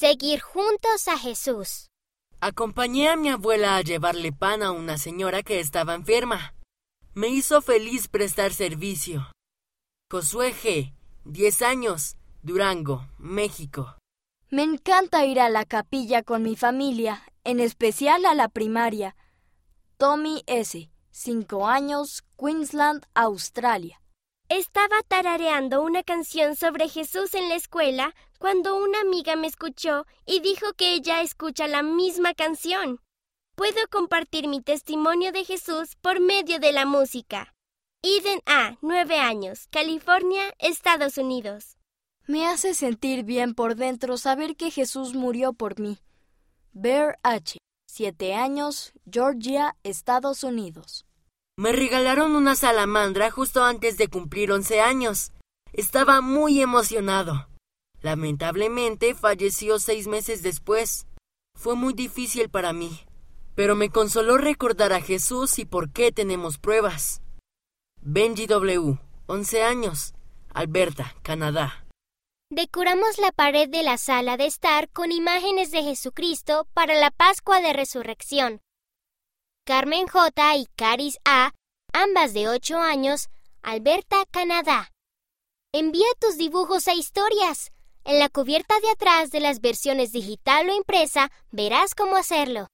Seguir juntos a Jesús. Acompañé a mi abuela a llevarle pan a una señora que estaba enferma. Me hizo feliz prestar servicio. Josué G., 10 años, Durango, México. Me encanta ir a la capilla con mi familia, en especial a la primaria. Tommy S., 5 años, Queensland, Australia. Estaba tarareando una canción sobre Jesús en la escuela cuando una amiga me escuchó y dijo que ella escucha la misma canción. Puedo compartir mi testimonio de Jesús por medio de la música. Eden A., 9 años, California, Estados Unidos. Me hace sentir bien por dentro saber que Jesús murió por mí. Bear H., 7 años, Georgia, Estados Unidos. Me regalaron una salamandra justo antes de cumplir 11 años. Estaba muy emocionado. Lamentablemente falleció seis meses después. Fue muy difícil para mí, pero me consoló recordar a Jesús y por qué tenemos pruebas. Benji W., 11 años, Alberta, Canadá. Decoramos la pared de la sala de estar con imágenes de Jesucristo para la Pascua de Resurrección. Carmen J. y Caris A., ambas de 8 años, Alberta, Canadá. Envía tus dibujos e historias. En la cubierta de atrás de las versiones digital o impresa verás cómo hacerlo.